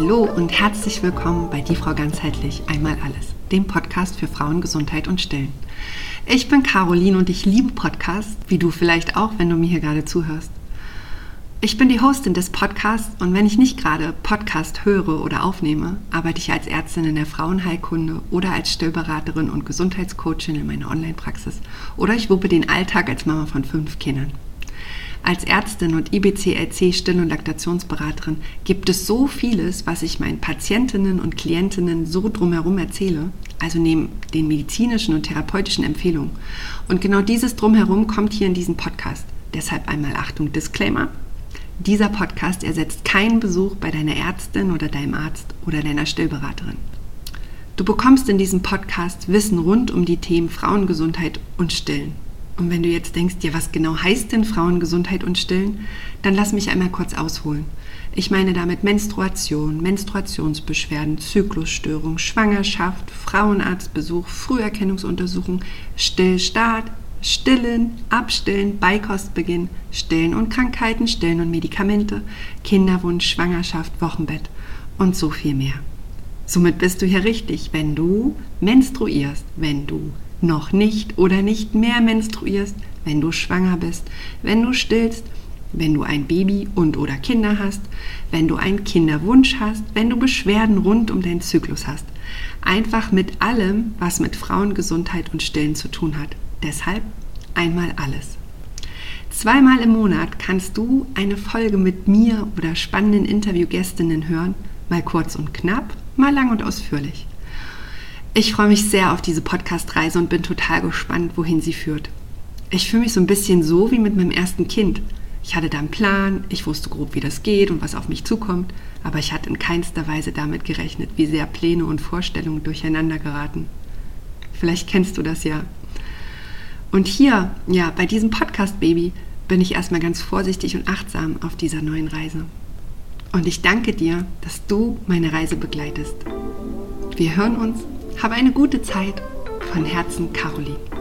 Hallo und herzlich willkommen bei Die Frau ganzheitlich einmal alles, dem Podcast für Frauengesundheit und Stillen. Ich bin Caroline und ich liebe Podcasts, wie du vielleicht auch, wenn du mir hier gerade zuhörst. Ich bin die Hostin des Podcasts und wenn ich nicht gerade Podcast höre oder aufnehme, arbeite ich als Ärztin in der Frauenheilkunde oder als Stillberaterin und Gesundheitscoachin in meiner Online-Praxis oder ich wuppe den Alltag als Mama von fünf Kindern. Als Ärztin und IBCLC Still- und Laktationsberaterin gibt es so vieles, was ich meinen Patientinnen und Klientinnen so drumherum erzähle, also neben den medizinischen und therapeutischen Empfehlungen. Und genau dieses drumherum kommt hier in diesem Podcast. Deshalb einmal Achtung, Disclaimer. Dieser Podcast ersetzt keinen Besuch bei deiner Ärztin oder deinem Arzt oder deiner Stillberaterin. Du bekommst in diesem Podcast Wissen rund um die Themen Frauengesundheit und Stillen. Und wenn du jetzt denkst, ja, was genau heißt denn Frauengesundheit und Stillen, dann lass mich einmal kurz ausholen. Ich meine damit Menstruation, Menstruationsbeschwerden, Zyklusstörung, Schwangerschaft, Frauenarztbesuch, Früherkennungsuntersuchung, Stillstart, Stillen, Abstillen, Beikostbeginn, Stillen und Krankheiten, Stillen und Medikamente, Kinderwunsch, Schwangerschaft, Wochenbett und so viel mehr. Somit bist du hier richtig, wenn du menstruierst, wenn du noch nicht oder nicht mehr menstruierst, wenn du schwanger bist, wenn du stillst, wenn du ein Baby und oder Kinder hast, wenn du einen Kinderwunsch hast, wenn du Beschwerden rund um deinen Zyklus hast. Einfach mit allem, was mit Frauengesundheit und Stillen zu tun hat. Deshalb einmal alles. Zweimal im Monat kannst du eine Folge mit mir oder spannenden Interviewgästinnen hören, mal kurz und knapp, mal lang und ausführlich. Ich freue mich sehr auf diese Podcast-Reise und bin total gespannt, wohin sie führt. Ich fühle mich so ein bisschen so wie mit meinem ersten Kind. Ich hatte da einen Plan, ich wusste grob, wie das geht und was auf mich zukommt, aber ich hatte in keinster Weise damit gerechnet, wie sehr Pläne und Vorstellungen durcheinander geraten. Vielleicht kennst du das ja. Und hier, ja, bei diesem Podcast-Baby bin ich erstmal ganz vorsichtig und achtsam auf dieser neuen Reise. Und ich danke dir, dass du meine Reise begleitest. Wir hören uns habe eine gute Zeit. Von Herzen, Caroline.